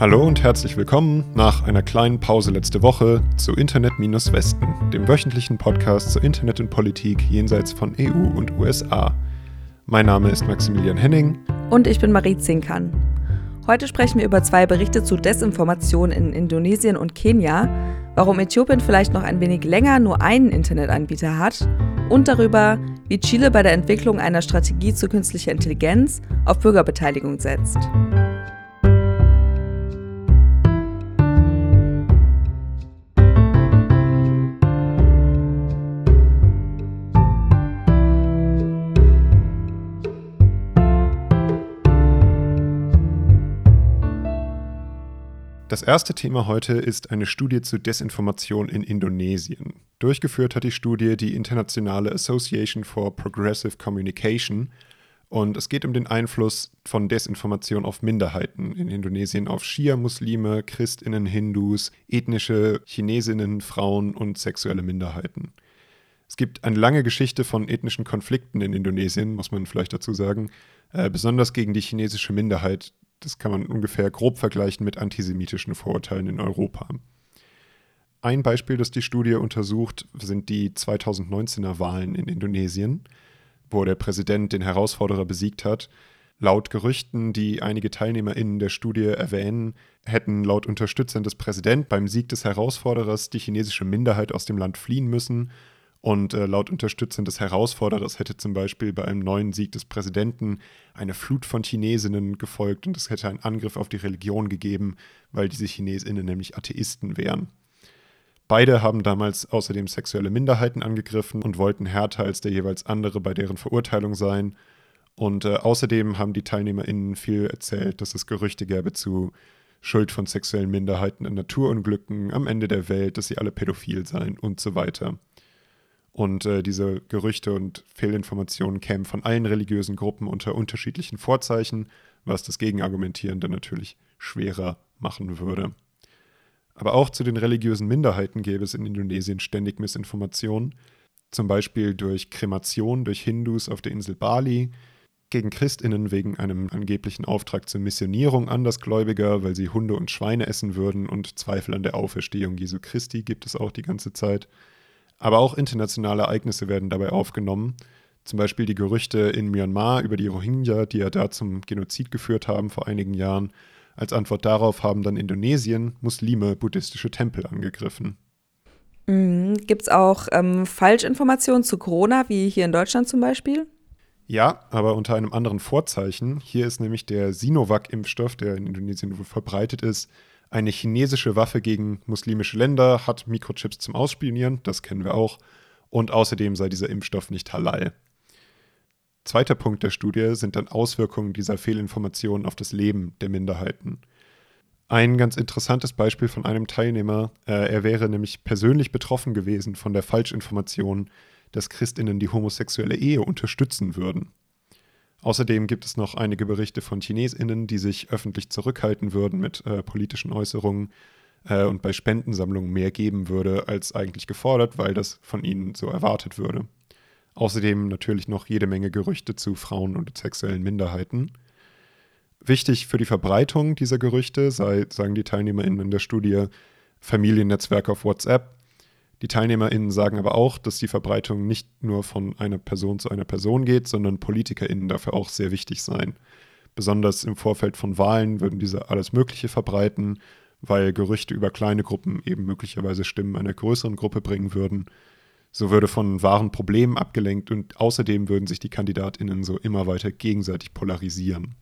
Hallo und herzlich willkommen nach einer kleinen Pause letzte Woche zu Internet-Westen, dem wöchentlichen Podcast zur Internet und Politik jenseits von EU und USA. Mein Name ist Maximilian Henning. Und ich bin Marie Zinkern. Heute sprechen wir über zwei Berichte zu Desinformation in Indonesien und Kenia, warum Äthiopien vielleicht noch ein wenig länger nur einen Internetanbieter hat und darüber, wie Chile bei der Entwicklung einer Strategie zu künstlicher Intelligenz auf Bürgerbeteiligung setzt. Das erste Thema heute ist eine Studie zu Desinformation in Indonesien. Durchgeführt hat die Studie die Internationale Association for Progressive Communication und es geht um den Einfluss von Desinformation auf Minderheiten in Indonesien, auf Schia-Muslime, Christinnen, Hindus, ethnische Chinesinnen, Frauen und sexuelle Minderheiten. Es gibt eine lange Geschichte von ethnischen Konflikten in Indonesien, muss man vielleicht dazu sagen, äh, besonders gegen die chinesische Minderheit, das kann man ungefähr grob vergleichen mit antisemitischen Vorurteilen in Europa. Ein Beispiel, das die Studie untersucht, sind die 2019er Wahlen in Indonesien, wo der Präsident den Herausforderer besiegt hat. Laut Gerüchten, die einige TeilnehmerInnen der Studie erwähnen, hätten laut Unterstützern des Präsidenten beim Sieg des Herausforderers die chinesische Minderheit aus dem Land fliehen müssen und äh, laut Unterstützern des Herausforderers hätte zum Beispiel bei einem neuen Sieg des Präsidenten eine Flut von Chinesinnen gefolgt und es hätte einen Angriff auf die Religion gegeben, weil diese Chinesinnen nämlich Atheisten wären. Beide haben damals außerdem sexuelle Minderheiten angegriffen und wollten härter als der jeweils andere bei deren Verurteilung sein. Und äh, außerdem haben die TeilnehmerInnen viel erzählt, dass es Gerüchte gäbe zu Schuld von sexuellen Minderheiten an Naturunglücken, am Ende der Welt, dass sie alle pädophil seien und so weiter. Und äh, diese Gerüchte und Fehlinformationen kämen von allen religiösen Gruppen unter unterschiedlichen Vorzeichen, was das Gegenargumentieren dann natürlich schwerer machen würde. Aber auch zu den religiösen Minderheiten gäbe es in Indonesien ständig Missinformationen, zum Beispiel durch Kremation durch Hindus auf der Insel Bali, gegen Christinnen wegen einem angeblichen Auftrag zur Missionierung Andersgläubiger, weil sie Hunde und Schweine essen würden und Zweifel an der Auferstehung Jesu Christi gibt es auch die ganze Zeit. Aber auch internationale Ereignisse werden dabei aufgenommen. Zum Beispiel die Gerüchte in Myanmar über die Rohingya, die ja da zum Genozid geführt haben vor einigen Jahren. Als Antwort darauf haben dann Indonesien Muslime buddhistische Tempel angegriffen. Mhm. Gibt es auch ähm, Falschinformationen zu Corona, wie hier in Deutschland zum Beispiel? Ja, aber unter einem anderen Vorzeichen. Hier ist nämlich der Sinovac-Impfstoff, der in Indonesien verbreitet ist, eine chinesische Waffe gegen muslimische Länder, hat Mikrochips zum Ausspionieren, das kennen wir auch, und außerdem sei dieser Impfstoff nicht halal. Zweiter Punkt der Studie sind dann Auswirkungen dieser Fehlinformationen auf das Leben der Minderheiten. Ein ganz interessantes Beispiel von einem Teilnehmer, äh, er wäre nämlich persönlich betroffen gewesen von der Falschinformation, dass Christinnen die homosexuelle Ehe unterstützen würden. Außerdem gibt es noch einige Berichte von Chinesinnen, die sich öffentlich zurückhalten würden mit äh, politischen Äußerungen äh, und bei Spendensammlungen mehr geben würde als eigentlich gefordert, weil das von ihnen so erwartet würde. Außerdem natürlich noch jede Menge Gerüchte zu Frauen und sexuellen Minderheiten. Wichtig für die Verbreitung dieser Gerüchte sei, sagen die TeilnehmerInnen in der Studie, Familiennetzwerke auf WhatsApp, die TeilnehmerInnen sagen aber auch, dass die Verbreitung nicht nur von einer Person zu einer Person geht, sondern PolitikerInnen dafür auch sehr wichtig seien. Besonders im Vorfeld von Wahlen würden diese alles Mögliche verbreiten, weil Gerüchte über kleine Gruppen eben möglicherweise Stimmen einer größeren Gruppe bringen würden. So würde von wahren Problemen abgelenkt und außerdem würden sich die KandidatInnen so immer weiter gegenseitig polarisieren.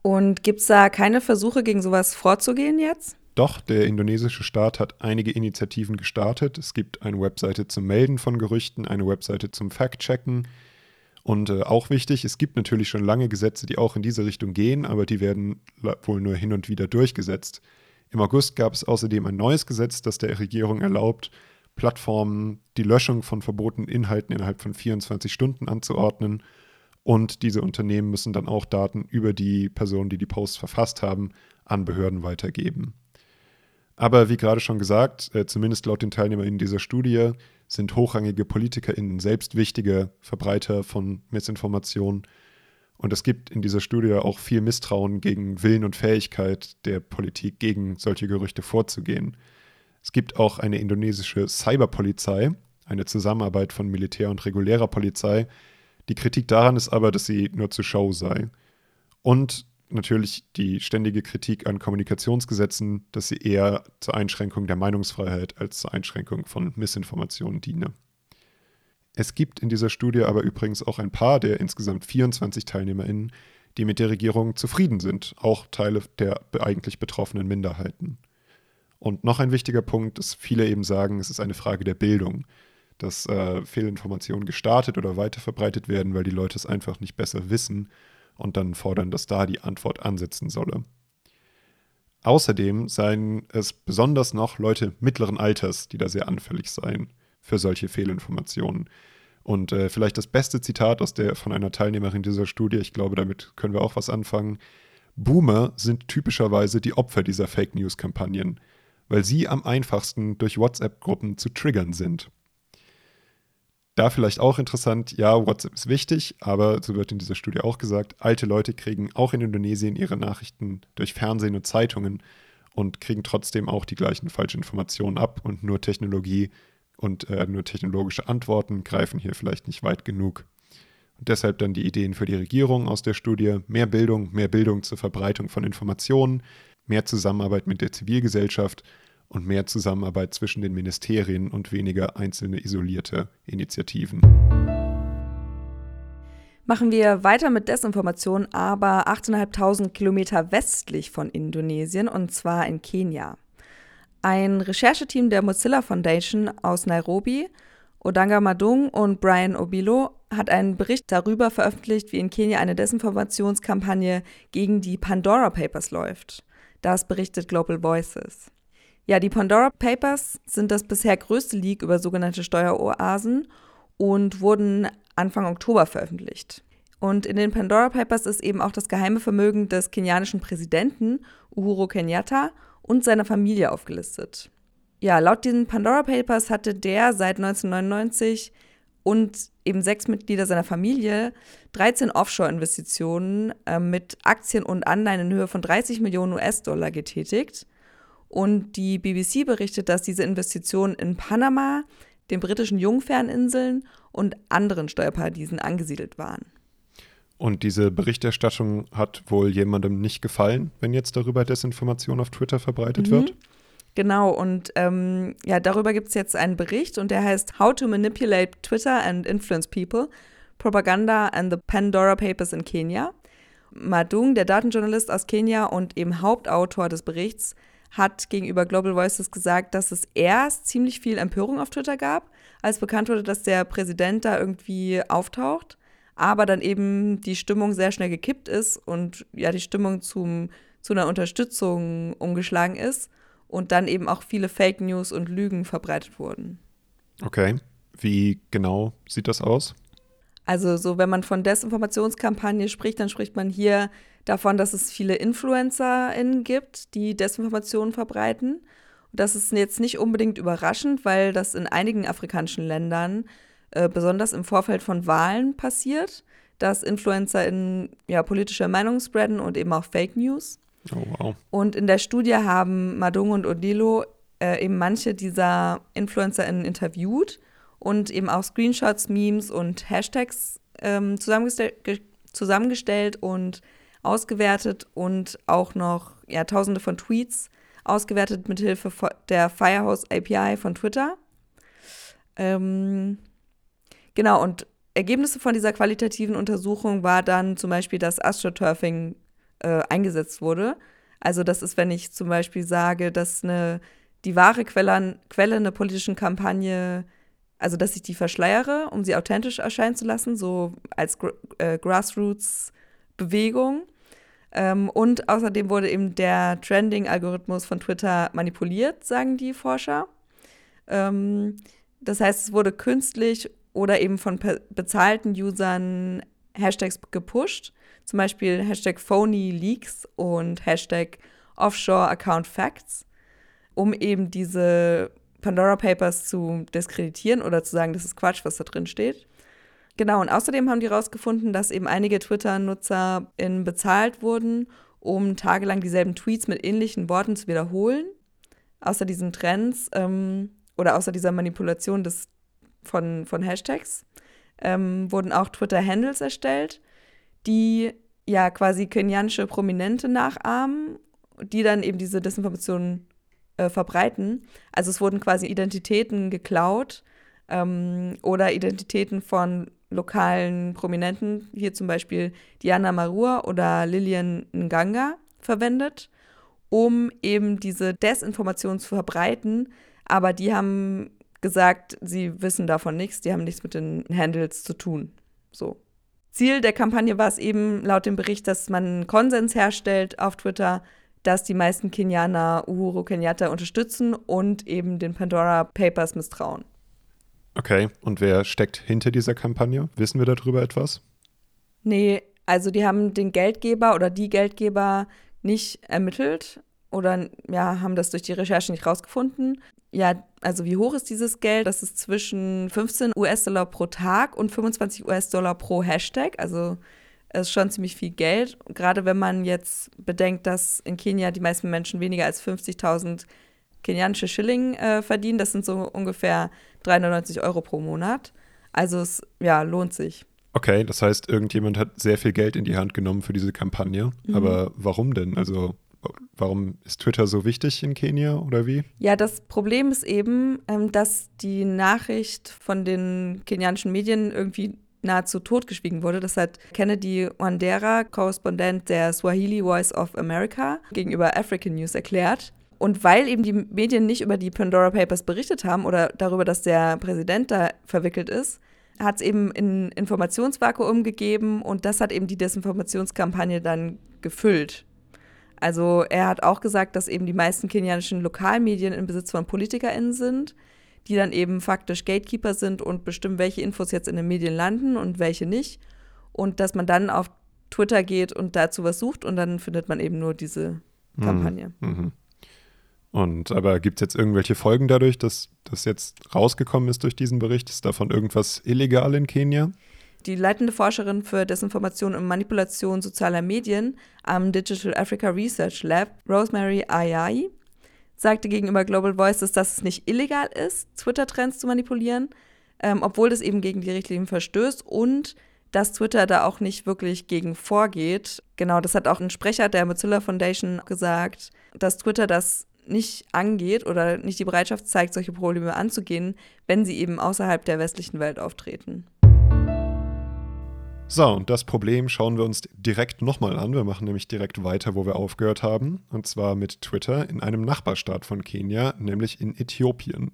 Und gibt es da keine Versuche, gegen sowas vorzugehen jetzt? Doch, der indonesische Staat hat einige Initiativen gestartet. Es gibt eine Webseite zum Melden von Gerüchten, eine Webseite zum Fact-Checken. Und äh, auch wichtig, es gibt natürlich schon lange Gesetze, die auch in diese Richtung gehen, aber die werden wohl nur hin und wieder durchgesetzt. Im August gab es außerdem ein neues Gesetz, das der Regierung erlaubt, Plattformen die Löschung von verbotenen Inhalten innerhalb von 24 Stunden anzuordnen. Und diese Unternehmen müssen dann auch Daten über die Personen, die die Posts verfasst haben, an Behörden weitergeben. Aber wie gerade schon gesagt, äh, zumindest laut den TeilnehmerInnen dieser Studie, sind hochrangige PolitikerInnen selbst wichtige Verbreiter von Missinformationen. Und es gibt in dieser Studie auch viel Misstrauen gegen Willen und Fähigkeit der Politik, gegen solche Gerüchte vorzugehen. Es gibt auch eine indonesische Cyberpolizei, eine Zusammenarbeit von Militär und regulärer Polizei. Die Kritik daran ist aber, dass sie nur zur Show sei. Und natürlich die ständige Kritik an Kommunikationsgesetzen, dass sie eher zur Einschränkung der Meinungsfreiheit als zur Einschränkung von Missinformationen diene. Es gibt in dieser Studie aber übrigens auch ein paar der insgesamt 24 TeilnehmerInnen, die mit der Regierung zufrieden sind, auch Teile der eigentlich betroffenen Minderheiten. Und noch ein wichtiger Punkt ist, viele eben sagen, es ist eine Frage der Bildung, dass äh, Fehlinformationen gestartet oder weiterverbreitet werden, weil die Leute es einfach nicht besser wissen und dann fordern, dass da die Antwort ansetzen solle. Außerdem seien es besonders noch Leute mittleren Alters, die da sehr anfällig seien für solche Fehlinformationen. Und äh, vielleicht das beste Zitat aus der, von einer Teilnehmerin dieser Studie, ich glaube, damit können wir auch was anfangen. Boomer sind typischerweise die Opfer dieser Fake News-Kampagnen, weil sie am einfachsten durch WhatsApp-Gruppen zu triggern sind. Da vielleicht auch interessant, ja, WhatsApp ist wichtig, aber so wird in dieser Studie auch gesagt, alte Leute kriegen auch in Indonesien ihre Nachrichten durch Fernsehen und Zeitungen und kriegen trotzdem auch die gleichen falschen Informationen ab und nur Technologie und äh, nur technologische Antworten greifen hier vielleicht nicht weit genug. Und deshalb dann die Ideen für die Regierung aus der Studie, mehr Bildung, mehr Bildung zur Verbreitung von Informationen, mehr Zusammenarbeit mit der Zivilgesellschaft und mehr Zusammenarbeit zwischen den Ministerien und weniger einzelne isolierte Initiativen. Machen wir weiter mit Desinformation, aber 8.500 Kilometer westlich von Indonesien und zwar in Kenia. Ein Rechercheteam der Mozilla Foundation aus Nairobi, Odanga Madung und Brian Obilo, hat einen Bericht darüber veröffentlicht, wie in Kenia eine Desinformationskampagne gegen die Pandora Papers läuft. Das berichtet Global Voices. Ja, die Pandora Papers sind das bisher größte Leak über sogenannte Steueroasen und wurden Anfang Oktober veröffentlicht. Und in den Pandora Papers ist eben auch das geheime Vermögen des kenianischen Präsidenten Uhuru Kenyatta und seiner Familie aufgelistet. Ja, laut diesen Pandora Papers hatte der seit 1999 und eben sechs Mitglieder seiner Familie 13 Offshore-Investitionen äh, mit Aktien und Anleihen in Höhe von 30 Millionen US-Dollar getätigt. Und die BBC berichtet, dass diese Investitionen in Panama, den britischen Jungferninseln und anderen Steuerparadiesen angesiedelt waren. Und diese Berichterstattung hat wohl jemandem nicht gefallen, wenn jetzt darüber Desinformation auf Twitter verbreitet mhm. wird. Genau, und ähm, ja, darüber gibt es jetzt einen Bericht und der heißt How to Manipulate Twitter and Influence People, Propaganda and the Pandora Papers in Kenya. Madung, der Datenjournalist aus Kenia und eben Hauptautor des Berichts, hat gegenüber Global Voices gesagt, dass es erst ziemlich viel Empörung auf Twitter gab, als bekannt wurde, dass der Präsident da irgendwie auftaucht, aber dann eben die Stimmung sehr schnell gekippt ist und ja, die Stimmung zum, zu einer Unterstützung umgeschlagen ist und dann eben auch viele Fake News und Lügen verbreitet wurden. Okay, wie genau sieht das aus? Also so, wenn man von Desinformationskampagne spricht, dann spricht man hier davon, dass es viele InfluencerInnen gibt, die Desinformationen verbreiten. Und das ist jetzt nicht unbedingt überraschend, weil das in einigen afrikanischen Ländern, äh, besonders im Vorfeld von Wahlen, passiert, dass InfluencerInnen ja, politische Meinungen spreaden und eben auch Fake News. Oh, wow. Und in der Studie haben Madung und Odilo äh, eben manche dieser InfluencerInnen interviewt und eben auch Screenshots, Memes und Hashtags ähm, zusammengestell zusammengestellt und ausgewertet und auch noch ja, tausende von Tweets ausgewertet mit Hilfe der Firehouse API von Twitter. Ähm, genau, und Ergebnisse von dieser qualitativen Untersuchung war dann zum Beispiel, dass AstroTurfing äh, eingesetzt wurde. Also das ist, wenn ich zum Beispiel sage, dass eine, die wahre Quelle, Quelle einer politischen Kampagne, also dass ich die verschleiere, um sie authentisch erscheinen zu lassen, so als äh, Grassroots-Bewegung. Ähm, und außerdem wurde eben der Trending-Algorithmus von Twitter manipuliert, sagen die Forscher. Ähm, das heißt, es wurde künstlich oder eben von bezahlten Usern Hashtags gepusht, zum Beispiel Hashtag PhonyLeaks und Hashtag Offshore Account Facts, um eben diese Pandora Papers zu diskreditieren oder zu sagen, das ist Quatsch, was da drin steht. Genau, und außerdem haben die herausgefunden, dass eben einige Twitter-NutzerInnen bezahlt wurden, um tagelang dieselben Tweets mit ähnlichen Worten zu wiederholen. Außer diesen Trends ähm, oder außer dieser Manipulation des, von, von Hashtags ähm, wurden auch Twitter-Handles erstellt, die ja quasi kenianische Prominente nachahmen, die dann eben diese Desinformation äh, verbreiten. Also es wurden quasi Identitäten geklaut ähm, oder Identitäten von lokalen Prominenten, hier zum Beispiel Diana Marua oder Lilian Nganga, verwendet, um eben diese Desinformation zu verbreiten. Aber die haben gesagt, sie wissen davon nichts, die haben nichts mit den Handles zu tun. So. Ziel der Kampagne war es eben laut dem Bericht, dass man Konsens herstellt auf Twitter, dass die meisten Kenianer Uhuru Kenyatta unterstützen und eben den Pandora Papers misstrauen. Okay, und wer steckt hinter dieser Kampagne? Wissen wir darüber etwas? Nee, also die haben den Geldgeber oder die Geldgeber nicht ermittelt oder ja, haben das durch die Recherche nicht rausgefunden. Ja, also wie hoch ist dieses Geld? Das ist zwischen 15 US-Dollar pro Tag und 25 US-Dollar pro Hashtag. Also ist schon ziemlich viel Geld. Gerade wenn man jetzt bedenkt, dass in Kenia die meisten Menschen weniger als 50.000 kenianische Schilling äh, verdienen. Das sind so ungefähr 390 Euro pro Monat. Also es ja, lohnt sich. Okay, das heißt, irgendjemand hat sehr viel Geld in die Hand genommen für diese Kampagne. Mhm. Aber warum denn? Also warum ist Twitter so wichtig in Kenia oder wie? Ja, das Problem ist eben, ähm, dass die Nachricht von den kenianischen Medien irgendwie nahezu totgeschwiegen wurde. Das hat Kennedy Wandera, Korrespondent der Swahili Voice of America, gegenüber African News erklärt. Und weil eben die Medien nicht über die Pandora Papers berichtet haben oder darüber, dass der Präsident da verwickelt ist, hat es eben ein Informationsvakuum gegeben und das hat eben die Desinformationskampagne dann gefüllt. Also er hat auch gesagt, dass eben die meisten kenianischen Lokalmedien in Besitz von PolitikerInnen sind, die dann eben faktisch Gatekeeper sind und bestimmen, welche Infos jetzt in den Medien landen und welche nicht. Und dass man dann auf Twitter geht und dazu was sucht und dann findet man eben nur diese mhm. Kampagne. Mhm. Und aber gibt es jetzt irgendwelche Folgen dadurch, dass das jetzt rausgekommen ist durch diesen Bericht? Ist davon irgendwas illegal in Kenia? Die leitende Forscherin für Desinformation und Manipulation sozialer Medien am Digital Africa Research Lab, Rosemary Ayai, sagte gegenüber Global Voices, dass es nicht illegal ist, Twitter-Trends zu manipulieren, ähm, obwohl das eben gegen die Richtlinien verstößt und dass Twitter da auch nicht wirklich gegen vorgeht. Genau, das hat auch ein Sprecher der Mozilla Foundation gesagt, dass Twitter das nicht angeht oder nicht die Bereitschaft zeigt, solche Probleme anzugehen, wenn sie eben außerhalb der westlichen Welt auftreten. So, und das Problem schauen wir uns direkt nochmal an. Wir machen nämlich direkt weiter, wo wir aufgehört haben. Und zwar mit Twitter in einem Nachbarstaat von Kenia, nämlich in Äthiopien.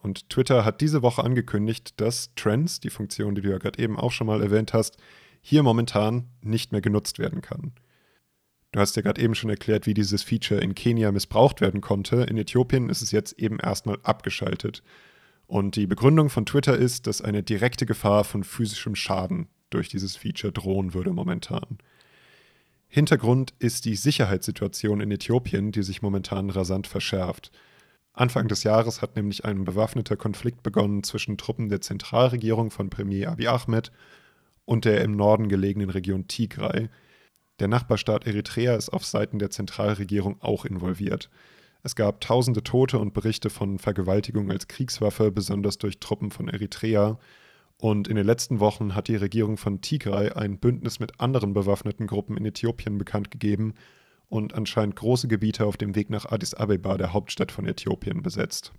Und Twitter hat diese Woche angekündigt, dass Trends, die Funktion, die du ja gerade eben auch schon mal erwähnt hast, hier momentan nicht mehr genutzt werden kann. Du hast ja gerade eben schon erklärt, wie dieses Feature in Kenia missbraucht werden konnte. In Äthiopien ist es jetzt eben erstmal abgeschaltet. Und die Begründung von Twitter ist, dass eine direkte Gefahr von physischem Schaden durch dieses Feature drohen würde momentan. Hintergrund ist die Sicherheitssituation in Äthiopien, die sich momentan rasant verschärft. Anfang des Jahres hat nämlich ein bewaffneter Konflikt begonnen zwischen Truppen der Zentralregierung von Premier Abiy Ahmed und der im Norden gelegenen Region Tigray, der Nachbarstaat Eritrea ist auf Seiten der Zentralregierung auch involviert. Es gab tausende Tote und Berichte von Vergewaltigung als Kriegswaffe, besonders durch Truppen von Eritrea. Und in den letzten Wochen hat die Regierung von Tigray ein Bündnis mit anderen bewaffneten Gruppen in Äthiopien bekannt gegeben und anscheinend große Gebiete auf dem Weg nach Addis Abeba, der Hauptstadt von Äthiopien, besetzt.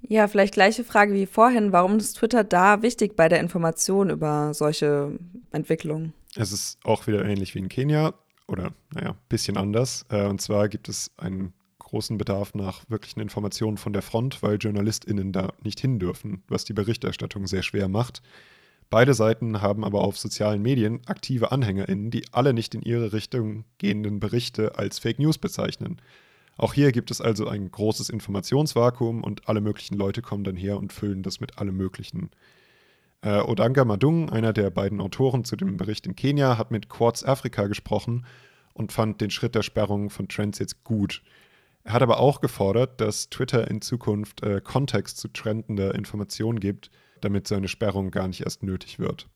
Ja, vielleicht gleiche Frage wie vorhin. Warum ist Twitter da wichtig bei der Information über solche Entwicklungen? Es ist auch wieder ähnlich wie in Kenia oder, naja, ein bisschen anders. Äh, und zwar gibt es einen großen Bedarf nach wirklichen Informationen von der Front, weil JournalistInnen da nicht hin dürfen, was die Berichterstattung sehr schwer macht. Beide Seiten haben aber auf sozialen Medien aktive AnhängerInnen, die alle nicht in ihre Richtung gehenden Berichte als Fake News bezeichnen. Auch hier gibt es also ein großes Informationsvakuum und alle möglichen Leute kommen dann her und füllen das mit allem Möglichen. Äh, Odanga Madung, einer der beiden Autoren zu dem Bericht in Kenia, hat mit Quartz Afrika gesprochen und fand den Schritt der Sperrung von Trends jetzt gut. Er hat aber auch gefordert, dass Twitter in Zukunft äh, Kontext zu trendender Information gibt, damit so eine Sperrung gar nicht erst nötig wird.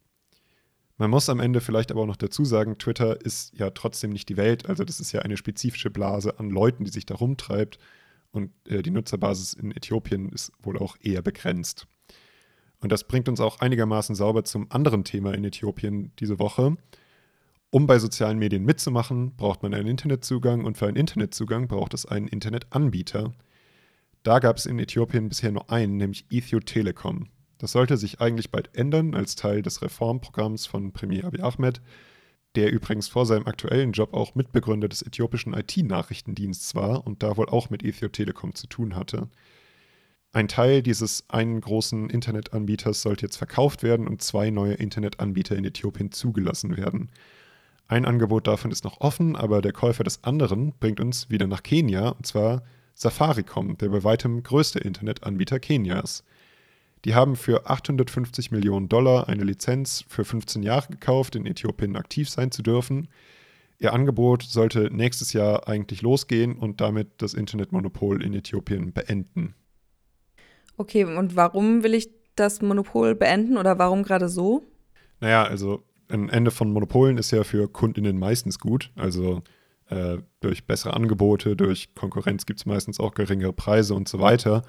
Man muss am Ende vielleicht aber auch noch dazu sagen, Twitter ist ja trotzdem nicht die Welt. Also das ist ja eine spezifische Blase an Leuten, die sich da rumtreibt. Und äh, die Nutzerbasis in Äthiopien ist wohl auch eher begrenzt. Und das bringt uns auch einigermaßen sauber zum anderen Thema in Äthiopien diese Woche. Um bei sozialen Medien mitzumachen, braucht man einen Internetzugang und für einen Internetzugang braucht es einen Internetanbieter. Da gab es in Äthiopien bisher nur einen, nämlich Ethio Telekom. Das sollte sich eigentlich bald ändern als Teil des Reformprogramms von Premier Abiy Ahmed, der übrigens vor seinem aktuellen Job auch Mitbegründer des äthiopischen IT-Nachrichtendienstes war und da wohl auch mit Ethio Telekom zu tun hatte. Ein Teil dieses einen großen Internetanbieters sollte jetzt verkauft werden und zwei neue Internetanbieter in Äthiopien zugelassen werden. Ein Angebot davon ist noch offen, aber der Käufer des anderen bringt uns wieder nach Kenia, und zwar Safaricom, der bei weitem größte Internetanbieter Kenias. Die haben für 850 Millionen Dollar eine Lizenz für 15 Jahre gekauft, in Äthiopien aktiv sein zu dürfen. Ihr Angebot sollte nächstes Jahr eigentlich losgehen und damit das Internetmonopol in Äthiopien beenden. Okay, und warum will ich das Monopol beenden oder warum gerade so? Naja, also ein Ende von Monopolen ist ja für Kundinnen meistens gut. Also äh, durch bessere Angebote, durch Konkurrenz gibt es meistens auch geringere Preise und so weiter.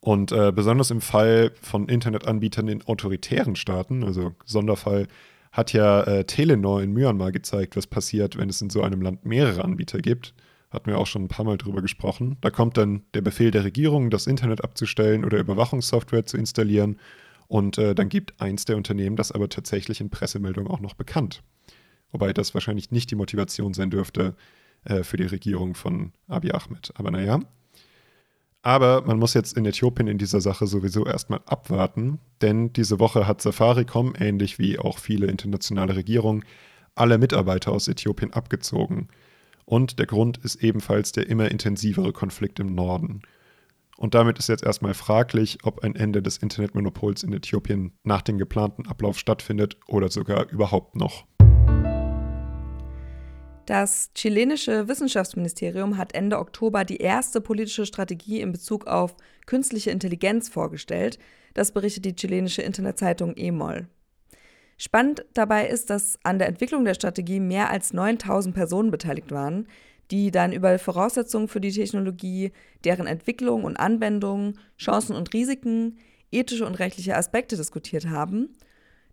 Und äh, besonders im Fall von Internetanbietern in autoritären Staaten, also Sonderfall, hat ja äh, Telenor in Myanmar gezeigt, was passiert, wenn es in so einem Land mehrere Anbieter gibt hatten wir auch schon ein paar Mal drüber gesprochen. Da kommt dann der Befehl der Regierung, das Internet abzustellen oder Überwachungssoftware zu installieren. Und äh, dann gibt eins der Unternehmen das aber tatsächlich in Pressemeldungen auch noch bekannt. Wobei das wahrscheinlich nicht die Motivation sein dürfte äh, für die Regierung von Abiy Ahmed. Aber naja. Aber man muss jetzt in Äthiopien in dieser Sache sowieso erstmal abwarten, denn diese Woche hat Safaricom, ähnlich wie auch viele internationale Regierungen, alle Mitarbeiter aus Äthiopien abgezogen. Und der Grund ist ebenfalls der immer intensivere Konflikt im Norden. Und damit ist jetzt erstmal fraglich, ob ein Ende des Internetmonopols in Äthiopien nach dem geplanten Ablauf stattfindet oder sogar überhaupt noch. Das chilenische Wissenschaftsministerium hat Ende Oktober die erste politische Strategie in Bezug auf künstliche Intelligenz vorgestellt. Das berichtet die chilenische Internetzeitung EMOL. Spannend dabei ist, dass an der Entwicklung der Strategie mehr als 9000 Personen beteiligt waren, die dann über Voraussetzungen für die Technologie, deren Entwicklung und Anwendung, Chancen und Risiken, ethische und rechtliche Aspekte diskutiert haben.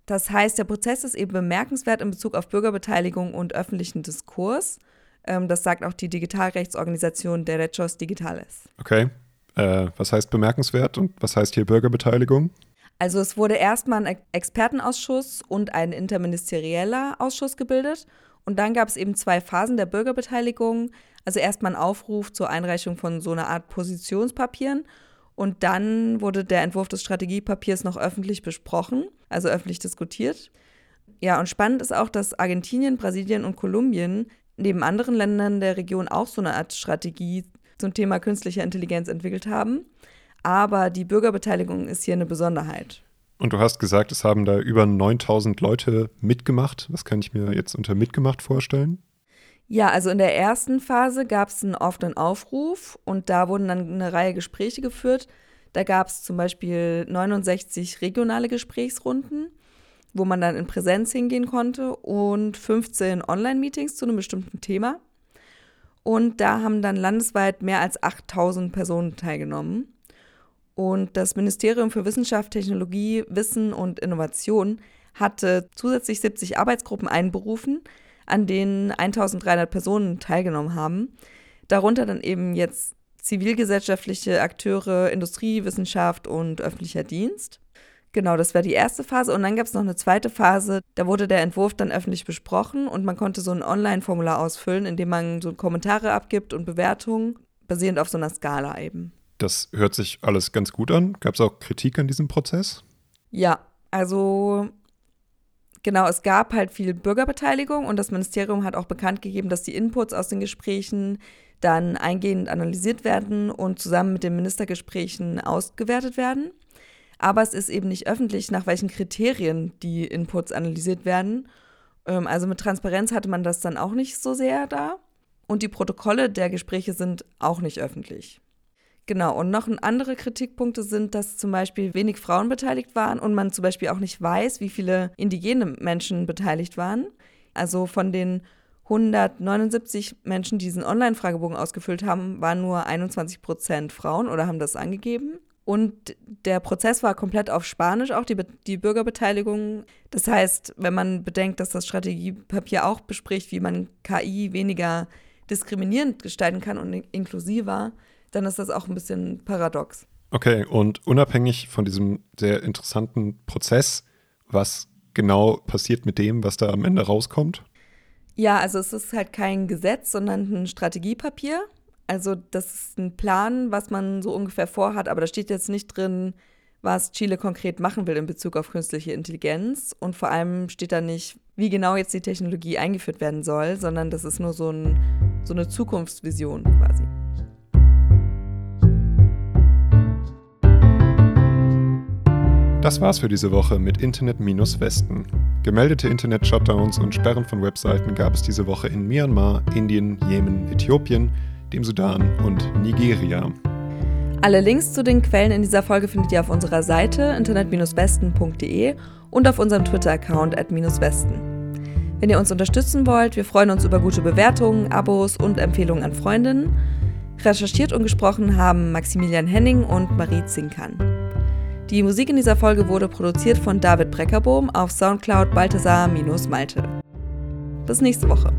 Das heißt, der Prozess ist eben bemerkenswert in Bezug auf Bürgerbeteiligung und öffentlichen Diskurs. Ähm, das sagt auch die Digitalrechtsorganisation Derechos Digitales. Okay. Äh, was heißt bemerkenswert und was heißt hier Bürgerbeteiligung? Also es wurde erstmal ein Expertenausschuss und ein interministerieller Ausschuss gebildet. Und dann gab es eben zwei Phasen der Bürgerbeteiligung. Also erstmal ein Aufruf zur Einreichung von so einer Art Positionspapieren. Und dann wurde der Entwurf des Strategiepapiers noch öffentlich besprochen, also öffentlich diskutiert. Ja, und spannend ist auch, dass Argentinien, Brasilien und Kolumbien neben anderen Ländern der Region auch so eine Art Strategie zum Thema künstliche Intelligenz entwickelt haben aber die Bürgerbeteiligung ist hier eine Besonderheit. Und du hast gesagt, es haben da über 9000 Leute mitgemacht. Was kann ich mir jetzt unter mitgemacht vorstellen? Ja, also in der ersten Phase gab es einen offenen Aufruf und da wurden dann eine Reihe Gespräche geführt. Da gab es zum Beispiel 69 regionale Gesprächsrunden, wo man dann in Präsenz hingehen konnte und 15 Online-Meetings zu einem bestimmten Thema. Und da haben dann landesweit mehr als 8000 Personen teilgenommen. Und das Ministerium für Wissenschaft, Technologie, Wissen und Innovation hatte zusätzlich 70 Arbeitsgruppen einberufen, an denen 1300 Personen teilgenommen haben. Darunter dann eben jetzt zivilgesellschaftliche Akteure, Industrie, Wissenschaft und öffentlicher Dienst. Genau, das war die erste Phase. Und dann gab es noch eine zweite Phase. Da wurde der Entwurf dann öffentlich besprochen und man konnte so ein Online-Formular ausfüllen, in dem man so Kommentare abgibt und Bewertungen, basierend auf so einer Skala eben. Das hört sich alles ganz gut an. Gab es auch Kritik an diesem Prozess? Ja, also genau, es gab halt viel Bürgerbeteiligung und das Ministerium hat auch bekannt gegeben, dass die Inputs aus den Gesprächen dann eingehend analysiert werden und zusammen mit den Ministergesprächen ausgewertet werden. Aber es ist eben nicht öffentlich, nach welchen Kriterien die Inputs analysiert werden. Ähm, also mit Transparenz hatte man das dann auch nicht so sehr da. Und die Protokolle der Gespräche sind auch nicht öffentlich. Genau, und noch andere Kritikpunkte sind, dass zum Beispiel wenig Frauen beteiligt waren und man zum Beispiel auch nicht weiß, wie viele indigene Menschen beteiligt waren. Also von den 179 Menschen, die diesen Online-Fragebogen ausgefüllt haben, waren nur 21 Prozent Frauen oder haben das angegeben. Und der Prozess war komplett auf Spanisch, auch die, die Bürgerbeteiligung. Das heißt, wenn man bedenkt, dass das Strategiepapier auch bespricht, wie man KI weniger diskriminierend gestalten kann und inklusiver, dann ist das auch ein bisschen paradox. Okay, und unabhängig von diesem sehr interessanten Prozess, was genau passiert mit dem, was da am Ende rauskommt? Ja, also es ist halt kein Gesetz, sondern ein Strategiepapier. Also das ist ein Plan, was man so ungefähr vorhat, aber da steht jetzt nicht drin, was Chile konkret machen will in Bezug auf künstliche Intelligenz. Und vor allem steht da nicht, wie genau jetzt die Technologie eingeführt werden soll, sondern das ist nur so, ein, so eine Zukunftsvision quasi. Das war's für diese Woche mit Internet-Westen. Gemeldete Internet-Shutdowns und Sperren von Webseiten gab es diese Woche in Myanmar, Indien, Jemen, Äthiopien, dem Sudan und Nigeria. Alle Links zu den Quellen in dieser Folge findet ihr auf unserer Seite internet-westen.de und auf unserem Twitter-Account at-westen. Wenn ihr uns unterstützen wollt, wir freuen uns über gute Bewertungen, Abos und Empfehlungen an Freundinnen. Recherchiert und gesprochen haben Maximilian Henning und Marie Zinkern. Die Musik in dieser Folge wurde produziert von David Breckerbohm auf Soundcloud Balthasar-Malte. Bis nächste Woche.